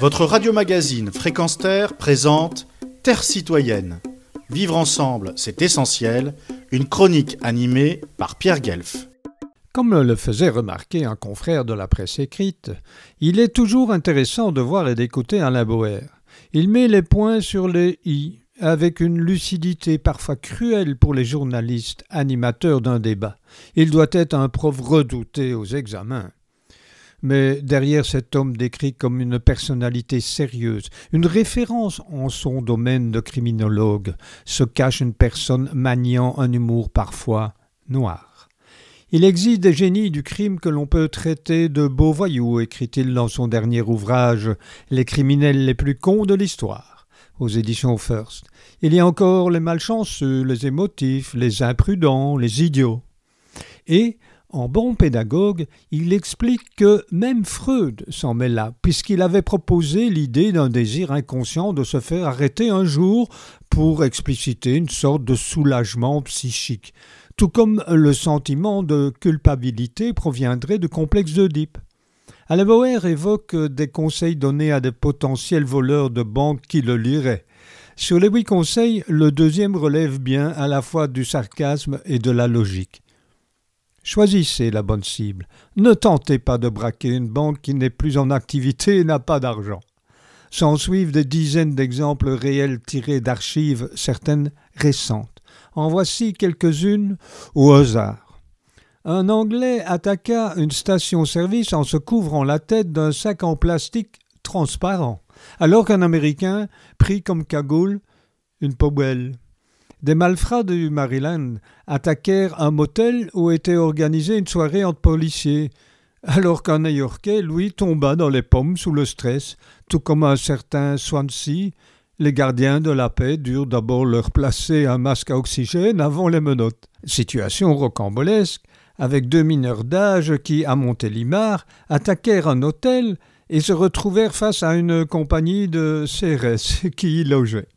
Votre radio-magazine Fréquence Terre présente Terre citoyenne. Vivre ensemble, c'est essentiel. Une chronique animée par Pierre Guelf. Comme le faisait remarquer un confrère de la presse écrite, il est toujours intéressant de voir et d'écouter Alain Boer. Il met les points sur les i avec une lucidité parfois cruelle pour les journalistes animateurs d'un débat. Il doit être un prof redouté aux examens. Mais derrière cet homme décrit comme une personnalité sérieuse, une référence en son domaine de criminologue, se cache une personne maniant un humour parfois noir. Il existe des génies du crime que l'on peut traiter de beaux voyous, écrit-il dans son dernier ouvrage Les criminels les plus cons de l'histoire, aux éditions First. Il y a encore les malchanceux, les émotifs, les imprudents, les idiots. Et, en bon pédagogue, il explique que même Freud s'en mêla, puisqu'il avait proposé l'idée d'un désir inconscient de se faire arrêter un jour pour expliciter une sorte de soulagement psychique, tout comme le sentiment de culpabilité proviendrait du complexe d'Oedipe. Alain évoque des conseils donnés à des potentiels voleurs de banque qui le liraient. Sur les huit conseils, le deuxième relève bien à la fois du sarcasme et de la logique. Choisissez la bonne cible. Ne tentez pas de braquer une banque qui n'est plus en activité et n'a pas d'argent. S'en suivent des dizaines d'exemples réels tirés d'archives, certaines récentes. En voici quelques-unes au hasard. Un Anglais attaqua une station-service en se couvrant la tête d'un sac en plastique transparent, alors qu'un Américain prit comme cagoule une poubelle. Des malfrats du Maryland attaquèrent un motel où était organisée une soirée entre policiers, alors qu'un New-Yorkais, lui, tomba dans les pommes sous le stress, tout comme un certain Swansea. Les gardiens de la paix durent d'abord leur placer un masque à oxygène avant les menottes. Situation rocambolesque, avec deux mineurs d'âge qui, à Montélimar, attaquèrent un hôtel et se retrouvèrent face à une compagnie de CRS qui y logeait.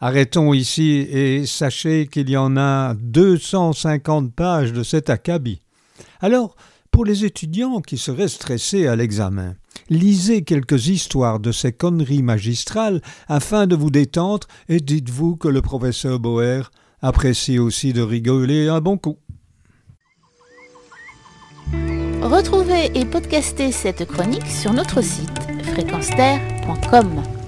Arrêtons ici et sachez qu'il y en a 250 pages de cet acabit. Alors, pour les étudiants qui seraient stressés à l'examen, lisez quelques histoires de ces conneries magistrales afin de vous détendre et dites-vous que le professeur Boer apprécie aussi de rigoler un bon coup. Retrouvez et podcastez cette chronique sur notre site fréquenceterre.com.